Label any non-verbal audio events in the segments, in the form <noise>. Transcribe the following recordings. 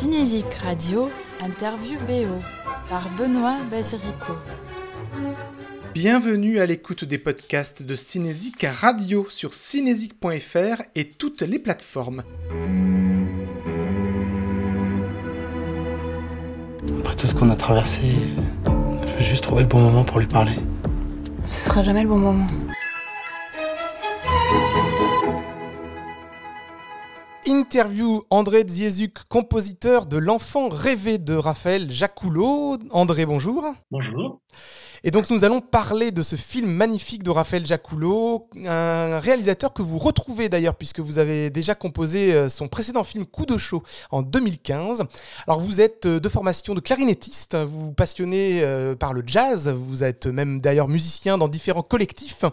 Cinésique Radio, interview BO par Benoît Basirico. Bienvenue à l'écoute des podcasts de Cinésique Radio sur cinésique.fr et toutes les plateformes. Après tout ce qu'on a traversé, je veux juste trouver le bon moment pour lui parler. Ce sera jamais le bon moment. Interview André Dziezuk, compositeur de L'enfant rêvé de Raphaël Jacoulot. André, bonjour. Bonjour. Et donc nous allons parler de ce film magnifique de Raphaël Jacoulot, un réalisateur que vous retrouvez d'ailleurs puisque vous avez déjà composé euh, son précédent film Coup de chaud en 2015. Alors vous êtes euh, de formation de clarinettiste, vous vous passionnez euh, par le jazz, vous êtes même d'ailleurs musicien dans différents collectifs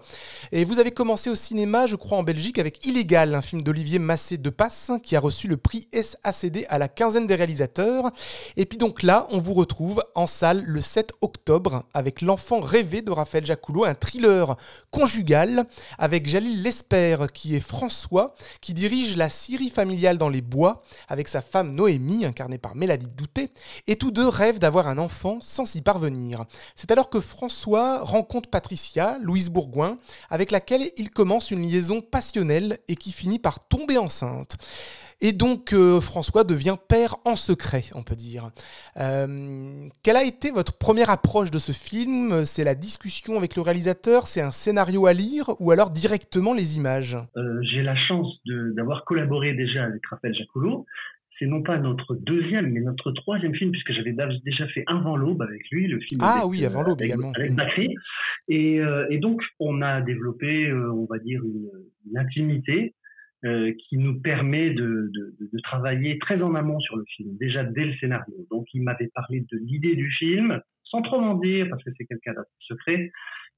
et vous avez commencé au cinéma je crois en Belgique avec Illégal, un film d'Olivier Massé de Passe qui a reçu le prix SACD à la quinzaine des réalisateurs. Et puis donc là on vous retrouve en salle le 7 octobre avec l'enfant rêvé de Raphaël Jacoulot, un thriller conjugal avec Jalil Lesper qui est François, qui dirige la Syrie familiale dans les bois avec sa femme Noémie, incarnée par Mélanie Douté, et tous deux rêvent d'avoir un enfant sans s'y parvenir. C'est alors que François rencontre Patricia, Louise Bourgoin, avec laquelle il commence une liaison passionnelle et qui finit par tomber enceinte. Et donc euh, François devient père en secret, on peut dire. Euh, quelle a été votre première approche de ce film? C'est la discussion avec le réalisateur C'est un scénario à lire ou alors directement les images? Euh, J'ai la chance d'avoir collaboré déjà avec Raphaël Jacoulot. C'est non pas notre deuxième, mais notre troisième film, puisque j'avais déjà fait Avant l'aube avec lui, le film. Ah oui, Avant l'aube également. Avec Macri. Et, et, donc, on a développé, on va dire, une, une intimité euh, qui nous permet de, de, de, travailler très en amont sur le film, déjà dès le scénario. Donc il m'avait parlé de l'idée du film, sans trop m'en dire, parce que c'est quelqu'un d'un secret.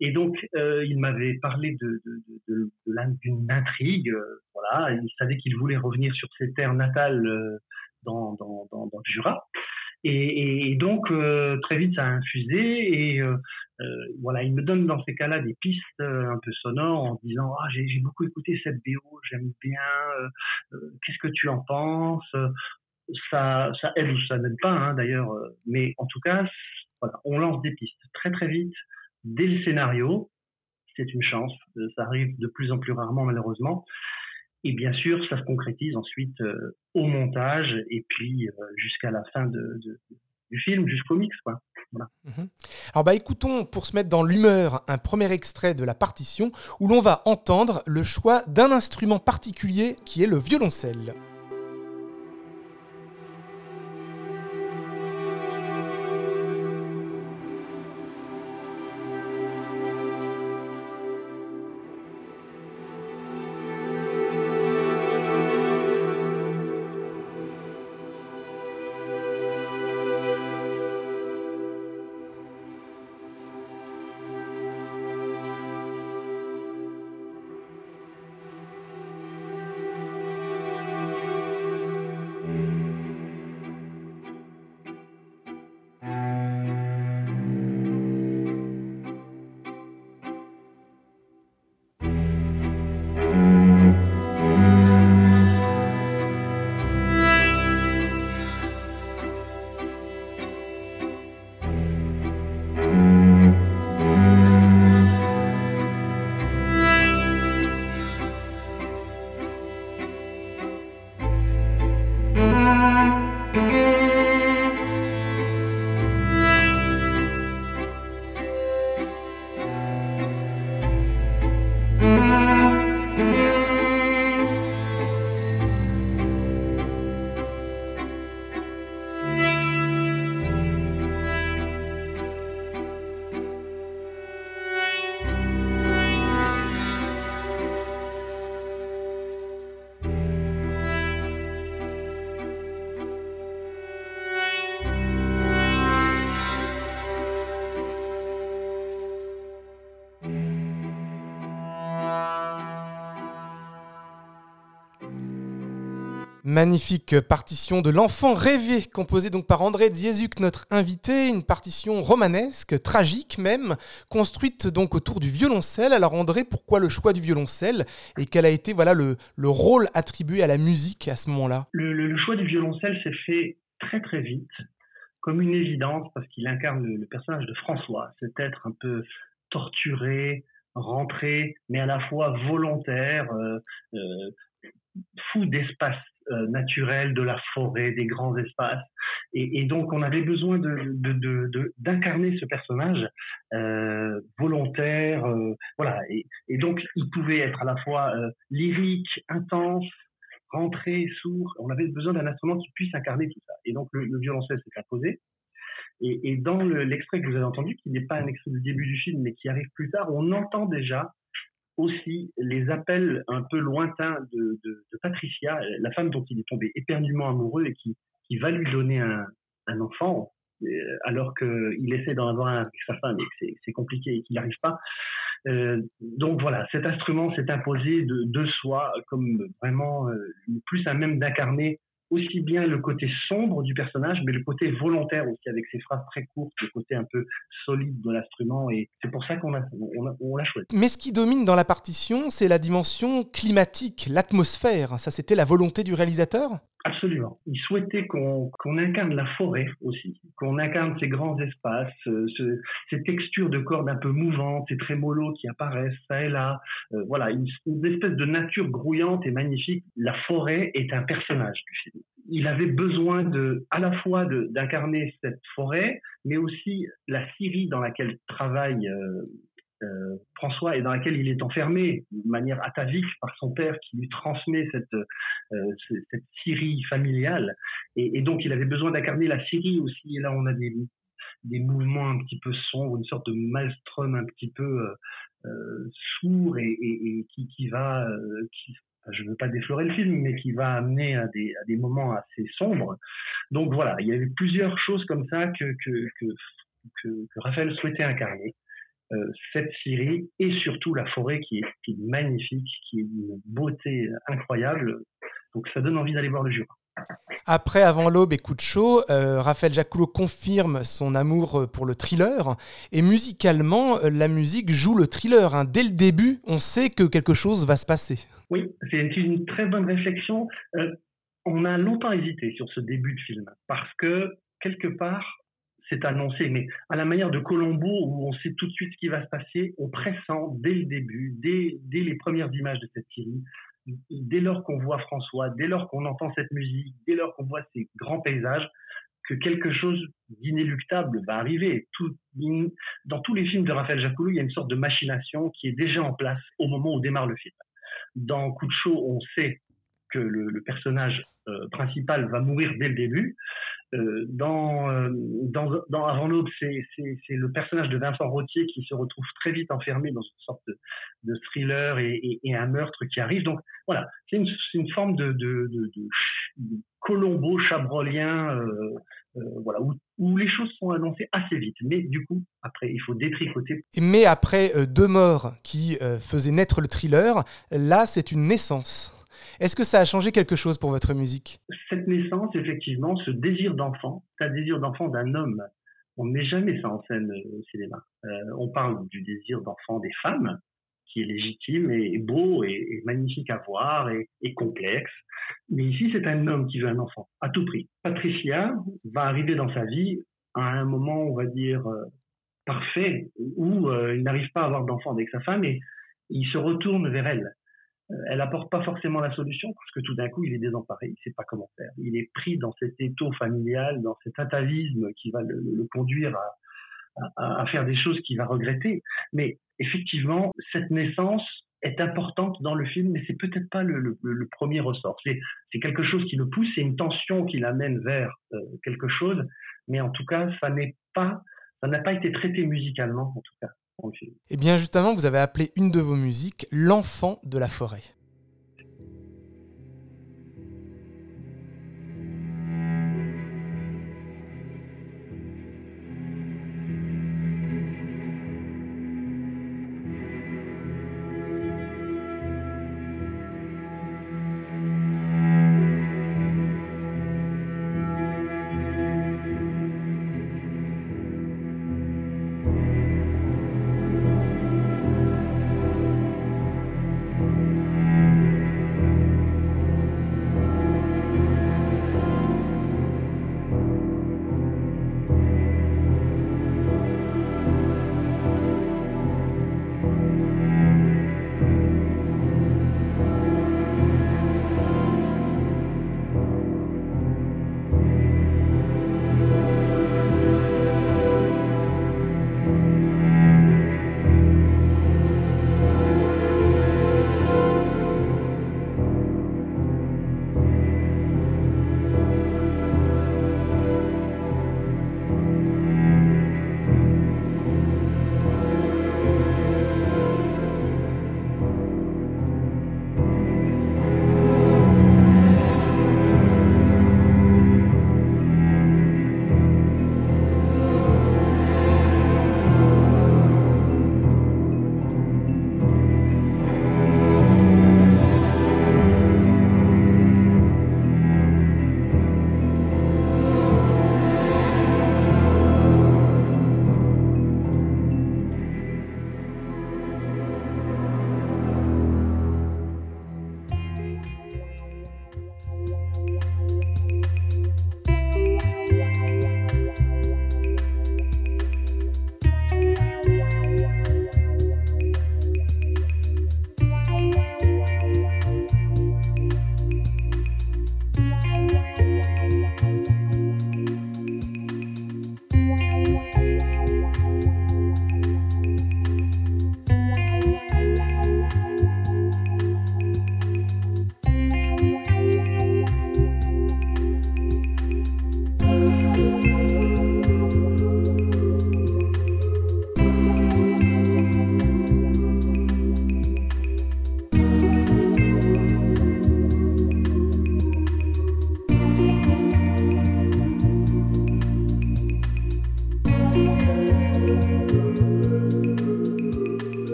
Et donc euh, il m'avait parlé de, d'une intrigue. Euh, voilà, il savait qu'il voulait revenir sur ses terres natales euh, dans, dans, dans, dans le Jura. Et, et donc euh, très vite ça a infusé et euh, euh, voilà il me donne dans ces cas-là des pistes un peu sonores en disant ah j'ai beaucoup écouté cette BO j'aime bien qu'est-ce que tu en penses? Ça ça aide ou ça n'aide pas hein, d'ailleurs mais en tout cas voilà on lance des pistes très très vite dès le scénario. C'est une chance ça arrive de plus en plus rarement malheureusement et bien sûr, ça se concrétise ensuite euh, au montage et puis euh, jusqu'à la fin du film, jusqu'au mix. Mhm. Alors bah écoutons, pour se mettre dans l'humeur, un premier extrait de la partition où l'on va entendre le choix d'un instrument particulier qui est le violoncelle. Magnifique partition de l'enfant rêvé, composée donc par André Dziezuk, notre invité, une partition romanesque, tragique même, construite donc autour du violoncelle. Alors André, pourquoi le choix du violoncelle et quel a été voilà le, le rôle attribué à la musique à ce moment-là? Le, choix du violoncelle s'est fait très très vite comme une évidence parce qu'il incarne le, personnage de François, cet être un peu torturé, rentré, mais à la fois volontaire, euh, euh, fou d'espace euh, naturel, de la forêt, des grands espaces. Et, donc, on avait besoin d'incarner ce personnage volontaire, voilà. Et, et, donc, il pouvait être à la fois lyrique, intense, rentré, sourd. On avait besoin d'un instrument qui puisse incarner tout ça. Et donc, le, le violoncelle s'est imposé. Et, et dans l'extrait que vous avez entendu, qui n'est pas un extrait du début du film, mais qui arrive plus tard, on entend déjà aussi les appels un peu lointains de, de, de Patricia, la femme dont il est tombé éperdument amoureux et qui, qui va lui donner un, un enfant, euh, alors qu'il essaie d'en avoir un avec sa femme et que c'est compliqué et qu'il n'y arrive pas. Euh, donc voilà, cet instrument s'est imposé de, de soi comme vraiment euh, plus à même d'incarner aussi bien le côté sombre du personnage, mais le côté volontaire aussi, avec ses phrases très courtes, le côté un peu solide de l'instrument. Et c'est pour ça qu'on l'a on choisi. Mais ce qui domine dans la partition, c'est la dimension climatique, l'atmosphère. Ça, c'était la volonté du réalisateur? Absolument. Il souhaitait qu'on incarne la forêt aussi, qu'on incarne ces grands espaces, euh, ces textures de cordes un peu mouvantes, ces trémolos qui apparaissent ça et là. Euh, voilà, une, espèce de nature grouillante et magnifique. La forêt est un personnage du film. Il avait besoin de, à la fois d'incarner cette forêt, mais aussi la Syrie dans laquelle travaille euh, euh, François et dans laquelle il est enfermé de manière atavique par son père qui lui transmet cette, euh, cette Syrie familiale. Et, donc il avait besoin d'incarner la Syrie aussi. Et là on a des, des mouvements un petit peu sombres, une sorte de maelstrom un petit peu euh, sourd et, qui, qui, va, qui, je ne veux pas déflorer le film, mais qui va amener à des, à des moments assez sombres. Donc voilà, il y avait plusieurs choses comme ça que, que, que, que Raphaël souhaitait incarner. Euh, cette Syrie et surtout la forêt qui est, magnifique, qui est d'une beauté incroyable. Donc ça donne envie d'aller voir le Jura. Après Avant l'aube et Coup de chaud, euh, Raphaël Jacoulot confirme son amour pour le thriller. Et musicalement, euh, la musique joue le thriller. Hein. Dès le début, on sait que quelque chose va se passer. Oui, c'est une, très bonne réflexion. on a longtemps hésité sur ce début de film parce que quelque part, c'est annoncé, mais à la manière de Colombo, où on sait tout de suite ce qui va se passer, on pressent dès le début, dès, dès les premières images de cette série, dès lors qu'on voit François, dès lors qu'on entend cette musique, dès lors qu'on voit ces grands paysages, que quelque chose d'inéluctable va arriver. Dans tous les films de Raphaël Jacoulou, il y a une sorte de machination qui est déjà en place au moment où démarre le film. Dans Coup de chaud, on sait que le, personnage euh, principal va mourir dès le début. Euh, dans, euh, dans, Avant l'aube, c'est le personnage de Vincent Rottier qui se retrouve très vite enfermé dans une sorte de, thriller et, un meurtre qui arrive. Donc voilà, c'est une, forme de, de, de, de Colombo chabrolien, euh, voilà, où, les choses sont annoncées assez vite. Mais du coup, après, il faut détricoter. Mais après deux morts qui faisaient naître le thriller, là, c'est une naissance. Est-ce que ça a changé quelque chose pour votre musique? Cette naissance, effectivement, ce désir d'enfant, un désir d'enfant d'un homme, on ne met jamais ça en scène euh, au cinéma. Euh, on parle du désir d'enfant des femmes, qui est légitime et beau et, magnifique à voir et, complexe. Mais ici, c'est un homme qui veut un enfant, à tout prix. Patricia va arriver dans sa vie à un moment, on va dire, euh, parfait, où il n'arrive pas à avoir d'enfant avec sa femme et il se retourne vers elle. Elle apporte pas forcément la solution parce que tout d'un coup, il est désemparé, il sait pas comment faire. Il est pris dans cet étau familial, dans cet atavisme qui va le, conduire à, faire des choses qu'il va regretter. Mais effectivement, cette naissance est importante dans le film, mais c'est peut-être pas le, premier ressort. C'est quelque chose qui le pousse, c'est une tension qui l'amène vers euh, quelque chose, mais en tout cas, ça ça n'a pas été traité musicalement, en tout cas. Eh bien justement, vous avez appelé une de vos musiques L'enfant de la forêt.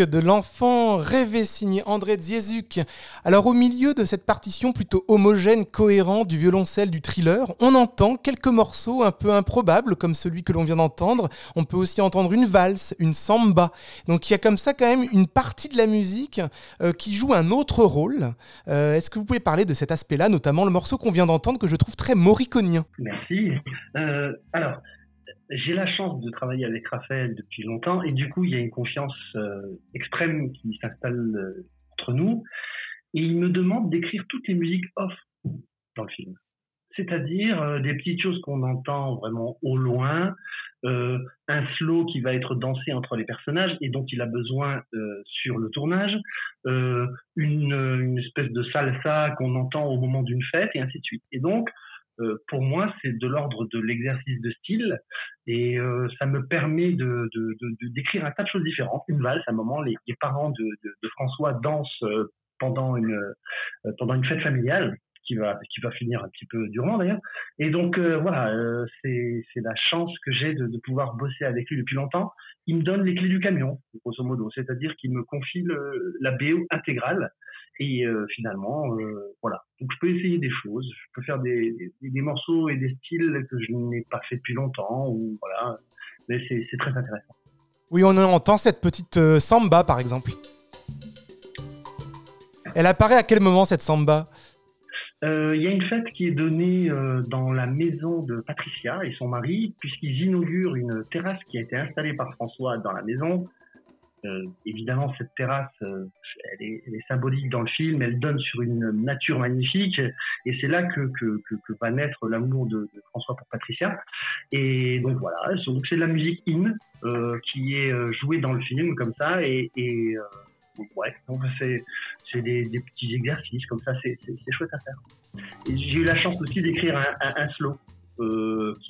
De l'enfant rêvé signé André Ziezuk. Alors au milieu de cette partition plutôt homogène, cohérente du violoncelle du thriller, on entend quelques morceaux un peu improbables comme celui que l'on vient d'entendre. On peut aussi entendre une valse, une samba. Donc il y a comme ça quand même une partie de la musique euh, qui joue un autre rôle. Euh, est-ce que vous pouvez parler de cet aspect-là, notamment le morceau qu'on vient d'entendre que je trouve très mauriconien? Merci. Euh, alors j'ai la chance de travailler avec Raphaël depuis longtemps et du coup, il y a une confiance euh, extrême qui s'installe euh, entre nous. Et il me demande d'écrire toutes les musiques off dans le film. C'est-à-dire euh, des petites choses qu'on entend vraiment au loin, un slow qui va être dansé entre les personnages et dont il a besoin sur le tournage, une, une espèce de salsa qu'on entend au moment d'une fête et ainsi de suite. Et donc, pour moi, c'est de l'ordre de l'exercice de style et euh, ça me permet de, d'écrire un tas de choses différentes. Une valse, à un moment, les, parents de, François dansent euh, pendant une pendant une fête familiale qui va qui va finir un petit peu durement d'ailleurs. Et donc voilà, c'est c'est la chance que j'ai de, pouvoir bosser avec lui depuis longtemps. Il me donne les clés du camion, grosso modo, c'est-à-dire qu'il me confie la BO intégrale et euh, finalement, euh, voilà. Donc je peux essayer des choses, je peux faire des, des, morceaux et des styles que je n'ai pas fait depuis longtemps, ou voilà. Mais c'est très intéressant. Oui, on entend cette petite euh, samba par exemple. Elle apparaît à quel moment cette samba? Il y a une fête qui est donnée dans la maison de Patricia et son mari, puisqu'ils inaugurent une terrasse qui a été installée par François dans la maison euh, évidemment, cette terrasse, euh, elle, est, elle, est, symbolique dans le film, elle donne sur une nature magnifique, et c'est là que, que, que, que, va naître l'amour de, de, François pour Patricia. Et donc voilà, donc c'est de la musique in euh, qui est euh, jouée dans le film comme ça, et, et ouais, donc c'est des, des, petits exercices comme ça, c'est chouette à faire. J'ai eu la chance aussi d'écrire un, un, un, slow.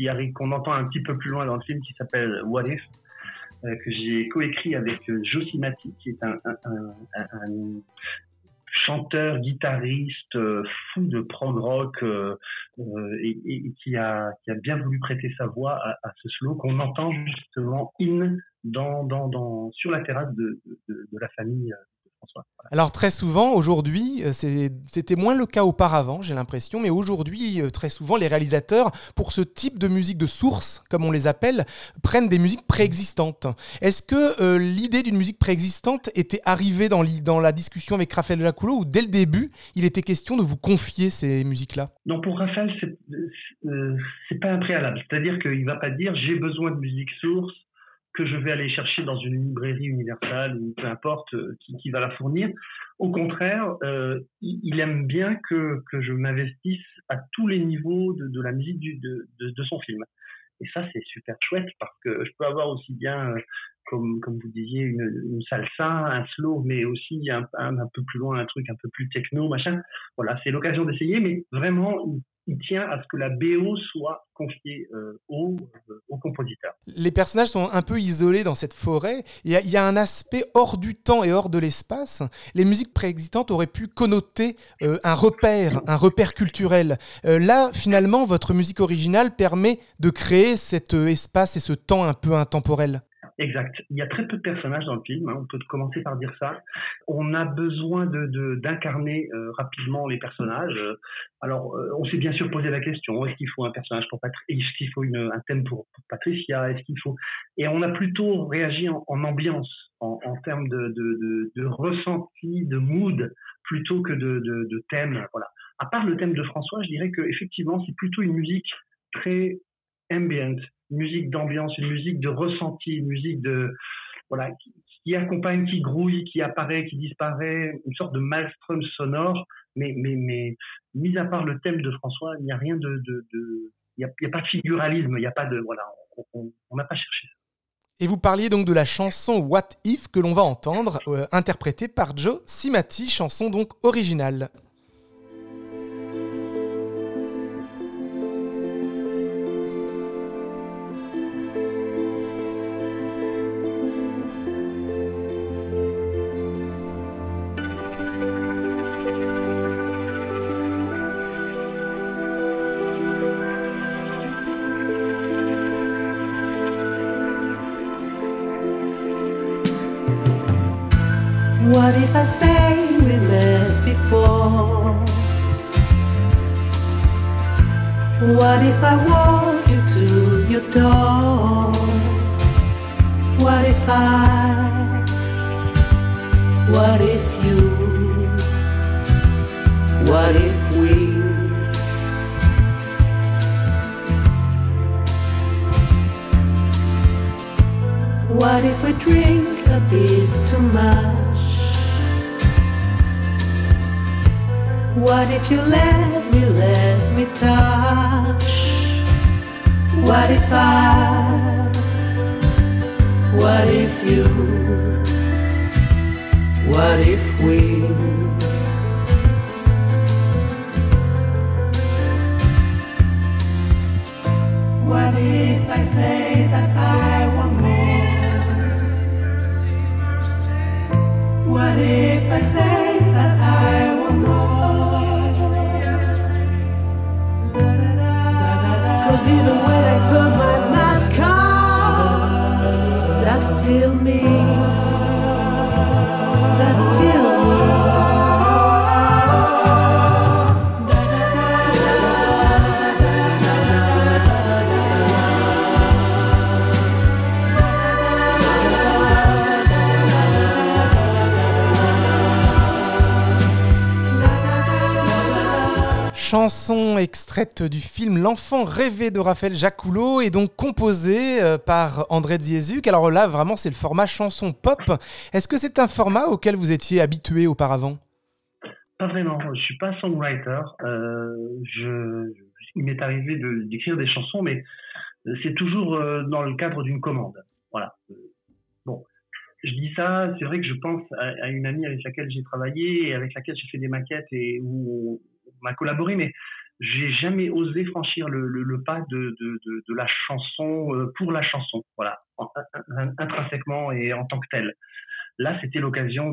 arrive qu'on entend un petit peu plus loin dans le film qui s'appelle What If euh, que j'ai coécrit avec euh, Josie Mati, qui est un, chanteur, guitariste euh, fou de prog rock et, qui, a, bien voulu prêter sa voix à, ce slow qu'on entend justement in dans, sur la terrasse de la famille alors très souvent, aujourd'hui, euh, c'était moins le cas auparavant, j'ai l'impression, mais aujourd'hui, euh, très souvent, les réalisateurs, pour ce type de musique de source, comme on les appelle, prennent des musiques préexistantes. Est-ce que euh, l'idée d'une musique préexistante était arrivée dans, dans la discussion avec Raphaël Jacoulot, ou dès le début, il était question de vous confier ces musiques-là? Non, pour Raphaël, c'est pas un préalable. C'est-à-dire qu'il va pas dire j'ai besoin de musique source que je vais aller chercher dans une librairie universelle ou peu importe euh, qui, va la fournir. Au contraire, euh, il aime bien que, je m'investisse à tous les niveaux de, la musique de, son film. Et ça, c'est super chouette parce que je peux avoir aussi bien, euh, comme, vous disiez, une, salsa, un slow, mais aussi un, un, peu plus loin, un truc un peu plus techno, machin. Voilà, c'est l'occasion d'essayer, mais vraiment, il tient à ce que la BO soit confiée euh, au, euh, au, compositeur. Les personnages sont un peu isolés dans cette forêt. Il y, a, il y a un aspect hors du temps et hors de l'espace. Les musiques préexistantes auraient pu connoter euh, un repère, un repère culturel. là, finalement, votre musique originale permet de créer cet espace et ce temps un peu intemporel. Exact. Il y a très peu de personnages dans le film, hein, on peut commencer par dire ça. On a besoin de d'incarner euh, rapidement les personnages. Alors, euh, on s'est bien sûr posé la question est-ce qu'il faut un personnage pour Patricia Est-ce qu'il faut un thème pour, Patricia Est-ce qu'il faut Et on a plutôt réagi en, ambiance, en, termes de, de, de, ressenti, de mood, plutôt que de, de, thème. Voilà. À part le thème de François, je dirais que effectivement, c'est plutôt une musique très ambient, musique d'ambiance, une musique de ressenti, une musique de voilà qui, accompagne, qui grouille, qui apparaît, qui disparaît, une sorte de maelstrom sonore. Mais mais mais mis à part le thème de François, il n'y a rien de il n'y a, pas de figuralisme, il n'y a pas de voilà, on n'a pas cherché. Et vous parliez donc de la chanson What If que l'on va entendre, euh, interprétée par Joe Simati, chanson donc originale. What if I? What if you? What if we? What if we drink a bit too much? What if you let me, let me touch? What if I? What if you? What if we? What if I say that I want more? What if I say that I want more? Cause even when I put my Du film L'enfant rêvé de Raphaël Jacoulot et donc composée euh, par André Dziezuk. Alors là, vraiment, c'est le format chanson pop. Est-ce que c'est un format auquel vous étiez habitué auparavant? Pas vraiment. Je suis pas songwriter. Euh, il m'est arrivé de- d'écrire des chansons, mais c'est toujours euh, dans le cadre d'une commande. Voilà. Bon, je dis ça. C'est vrai que je pense à, une amie avec laquelle j'ai travaillé et avec laquelle j'ai fait des maquettes et où on m'a collaboré, mais j'ai jamais osé franchir le, le, le pas de, de, de, de la chanson euh, pour la chanson. Voilà, en- in- in- intrinsèquement et en tant que tel. Là, c'était l'occasion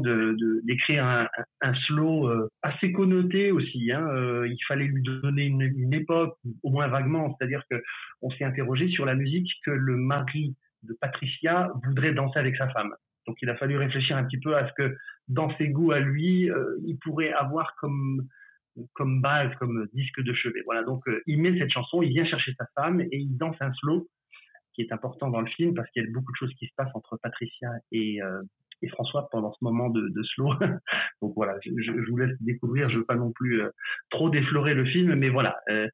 d'écrire un, un, slow euh, assez connoté aussi. Hein. Euh, il fallait lui donner une, une époque, au moins vaguement. C'est-à-dire que on s'est interrogé sur la musique que le mari de Patricia voudrait danser avec sa femme. Donc, il a fallu réfléchir un petit peu à ce que, dans ses goûts à lui, il pourrait avoir comme comme base, comme disque de chevet. Voilà. Donc, euh, il met cette chanson, il vient chercher sa femme et il danse un slow qui est important dans le film parce qu'il y a beaucoup de choses qui se passent entre Patricia et, euh, et François pendant ce moment de, slow. <laughs> Donc voilà, je, vous laisse découvrir. Je veux pas non plus euh, trop déflorer le film, mais voilà, euh,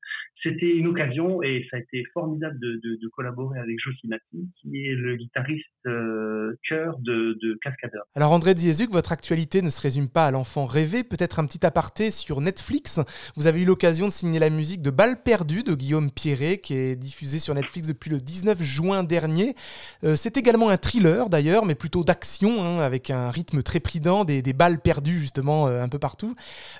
c'était une occasion et ça a été formidable de, collaborer avec Josimati, qui est le guitariste euh, chœur de, de Cascadeur. Alors André Dziezuk, votre actualité ne se résume pas à l'enfant rêvé, peut-être un petit aparté sur Netflix. Vous avez eu l'occasion de signer la musique de Balles perdues de Guillaume Pierret, qui est diffusée sur Netflix depuis le 19 juin dernier. Euh, c'est également un thriller d'ailleurs, mais plutôt d'action, hein, avec un rythme très prident, des, balles perdues justement euh, un peu partout.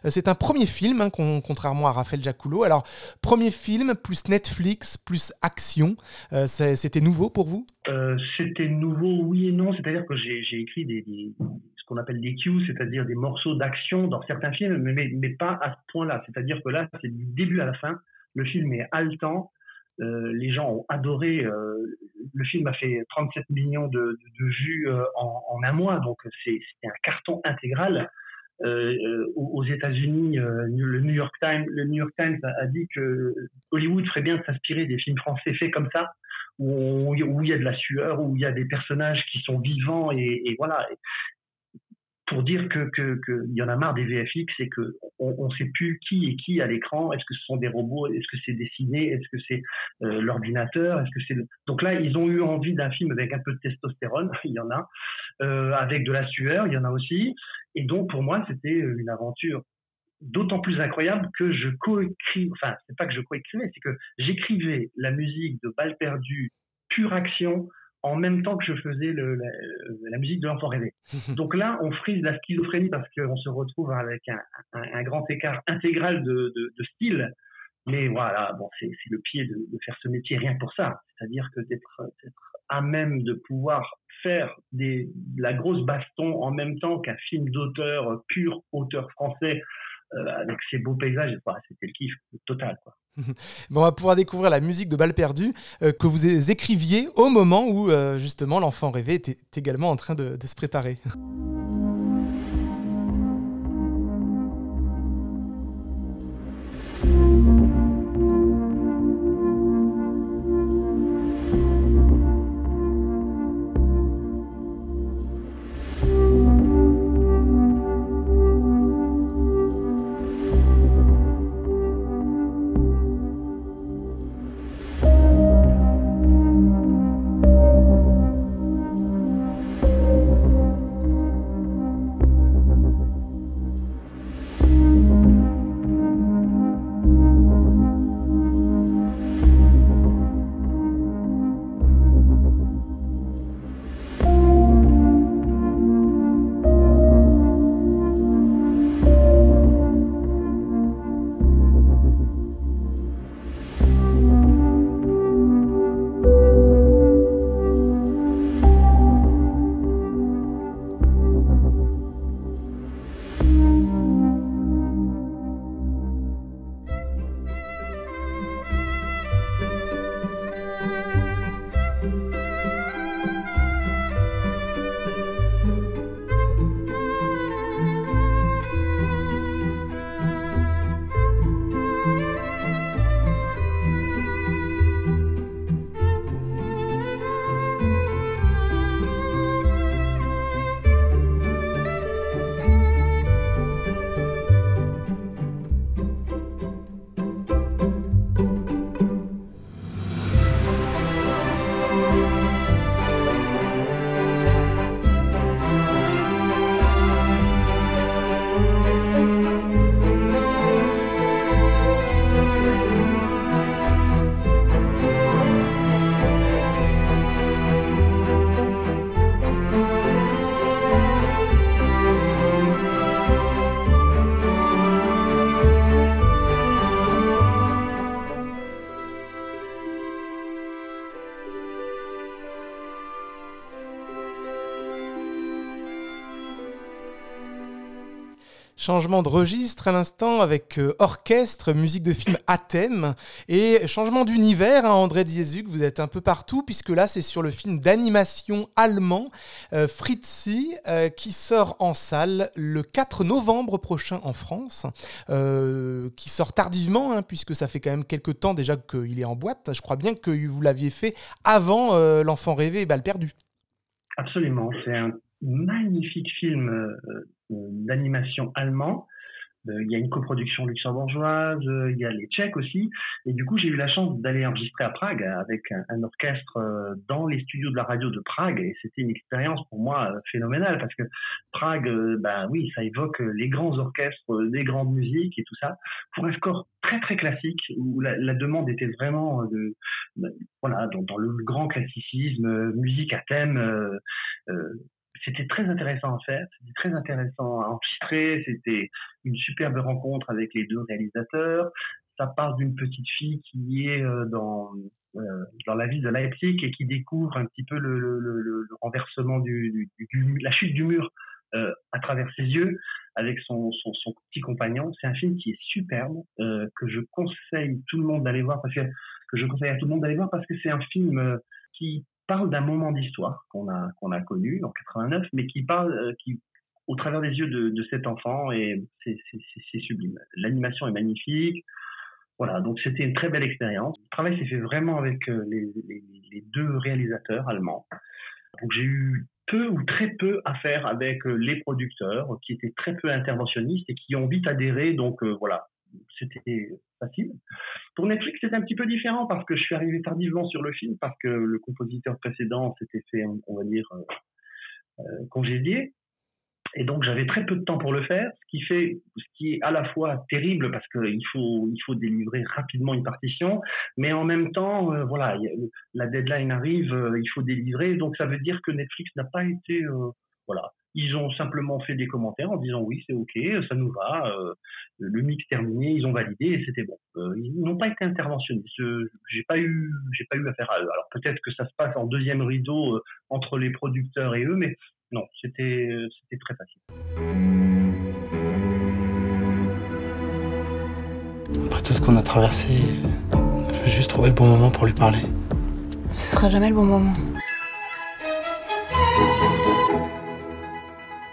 Euh, c'est un premier film, hein, con- contrairement à Raphaël Jacoulot. Alors, premier film, plus Netflix, plus action, euh, c'était nouveau pour vous? C'était nouveau, oui et non. C'est-à-dire que j'ai écrit des, ce qu'on appelle des cues, c'est-à-dire des morceaux d'action dans certains films, mais, mais pas à ce point-là. C'est-à-dire que là, c'est du début à la fin. Le film est haletant. Euh, les gens ont adoré. euh, le film a fait 37 millions de, de, vues euh, en, en un mois, donc c'est un carton intégral. Euh, euh, aux États-Unis, le New York Times, le New York Times a, dit que Hollywood ferait bien de s'inspirer des films français faits comme ça, où il y a de la sueur, où il y a des personnages qui sont vivants et, et voilà. Pour dire que qu'il y en a marre des VFX et que on, on sait plus qui est qui à l'écran. Est-ce que ce sont des robots? Est-ce que c'est dessiné? Est-ce que c'est euh, l'ordinateur? Est-ce que c'est le- donc là ils ont eu envie d'un film avec un peu de testostérone, <laughs> il y en a, euh, avec de la sueur, il y en a aussi. Et donc pour moi c'était une aventure d'autant plus incroyable que je coécris, enfin c'est pas que je coécrivais, c'est que j'écrivais la musique de Balles perdues, pure action, en même temps que je faisais le, la, la musique de l'enfant rêvé. <laughs> Donc là, on frise la schizophrénie parce qu'on se retrouve avec un, un, un grand écart intégral de, de, de style. Mais voilà, bon, c'est le pied de, de faire ce métier rien que pour ça. C'est-à-dire que d'être à même de pouvoir faire des, la grosse baston en même temps qu'un film d'auteur, euh, pur auteur français, euh, avec ses beaux paysages, voilà, c'était le kiff total. <laughs> On va pouvoir découvrir la musique de Balles perdues euh, que vous écriviez au moment où euh, justement l'enfant rêvé était également en train de se préparer. Changement de registre à l'instant avec euh, orchestre, musique de film à thème et changement d'univers. hein, André Diezuk, vous êtes un peu partout puisque là c'est sur le film d'animation allemand euh, Fritzi euh, qui sort en salle le 4 novembre prochain en France, euh, qui sort tardivement hein, puisque ça fait quand même quelques temps déjà qu'il est en boîte. Je crois bien que vous l'aviez fait avant L'enfant rêvé et Balle perdue. Absolument, c'est un magnifique film euh, euh, d'animation allemand. Euh, Il y a une coproduction luxembourgeoise, il y a les Tchèques aussi. Et du coup, j'ai eu la chance d'aller enregistrer à Prague avec un, orchestre dans les studios de la radio de Prague. Et c'était une expérience pour moi phénoménale parce que Prague, ben oui, ça évoque les grands orchestres, des grandes musiques et tout ça. Pour un score très très classique où la, demande était vraiment de, de- voilà dans, dans le grand classicisme, musique à thème. euh, euh, c'était très intéressant à faire, c'était très intéressant à enregistrer, c'était une superbe rencontre avec les deux réalisateurs. Ça part d'une petite fille qui est euh, dans euh, dans la ville de Leipzig et qui découvre un petit peu le, le, le, le renversement du, du, du- la chute du mur euh, à travers ses yeux avec son, son, son petit compagnon. C'est un film qui est superbe que je conseille tout le monde d'aller voir parce que que je conseille à tout le monde d'aller voir parce que c'est un film qui parle d'un moment d'histoire qu'on a connu en 89, mais qui parle euh, qui au travers des yeux de, cet enfant et c'est sublime. L'animation est magnifique. Voilà, donc c'était une très belle expérience. Le travail s'est fait vraiment avec euh, les, deux réalisateurs allemands. Donc j'ai eu peu ou très peu à faire avec euh, les producteurs qui étaient très peu interventionnistes et qui ont vite adhéré. Donc voilà, c'était facile. Pour Netflix, c'était un petit peu différent parce que je suis arrivé tardivement sur le film parce que le compositeur précédent s'était fait, on va dire, euh, euh, congédier. Et donc j'avais très peu de temps pour le faire, ce qui fait, ce qui est à la fois terrible parce qu'il faut, il faut délivrer rapidement une partition, mais en même temps, euh, voilà, la deadline arrive, euh, il faut délivrer, donc ça veut dire que Netflix n'a pas été, voilà, ils ont simplement fait des commentaires en disant oui c'est ok, ça nous va, euh, le mix terminé, ils ont validé et c'était bon. Euh, ils n'ont pas été interventionnistes, Je- j'ai pas eu, j'ai pas eu affaire à eux. Alors peut-être que ça se passe en deuxième rideau euh, entre les producteurs et eux, mais non, c'était, euh, c'était très facile. Après tout ce qu'on a traversé, je veux juste trouver le bon moment pour lui parler. Ce sera jamais le bon moment.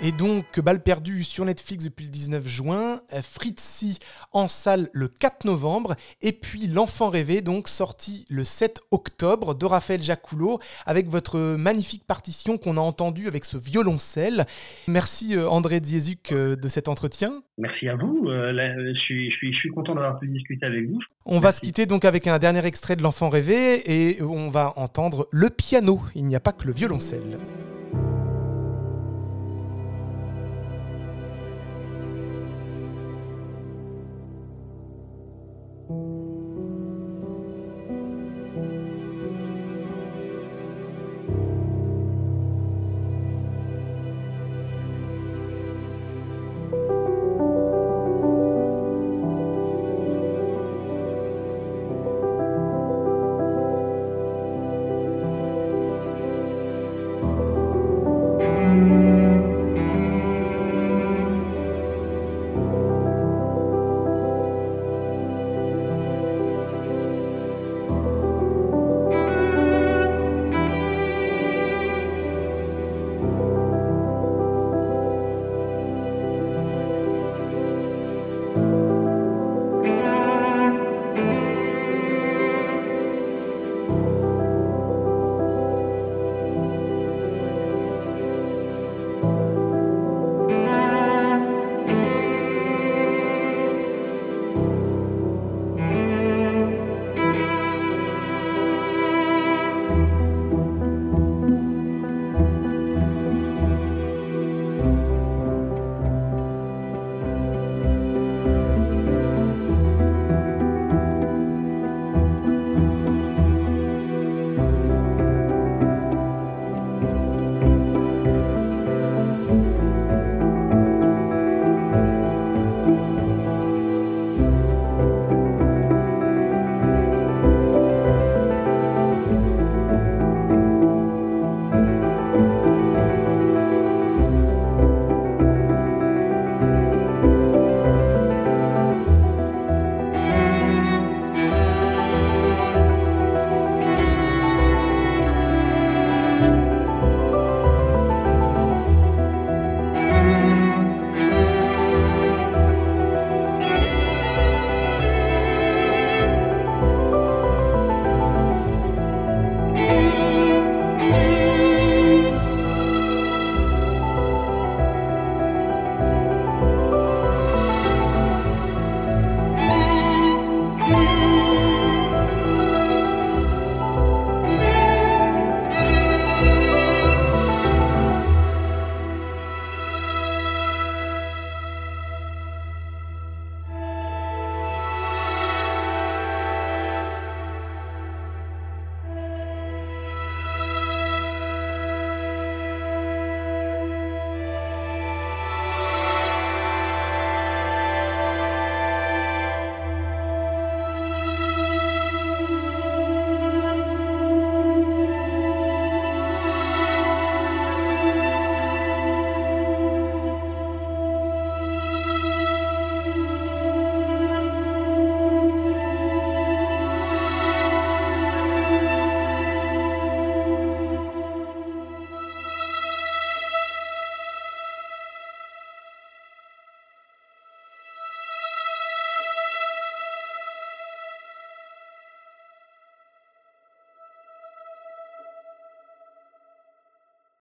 Et donc, Balle perdue sur Netflix depuis le 19 juin, euh, Fritzi en salle le 4 novembre, et puis L'Enfant rêvé, donc sorti le 7 octobre de Raphaël Jacoulot, avec votre magnifique partition qu'on a entendue avec ce violoncelle. Merci euh, André Diezuk euh, de cet entretien. Merci à vous. euh, là, je, suis, je, suis, je suis content d'avoir pu discuter avec vous. On va se quitter donc avec un dernier extrait de L'Enfant rêvé, et on va entendre le piano, il n'y a pas que le violoncelle.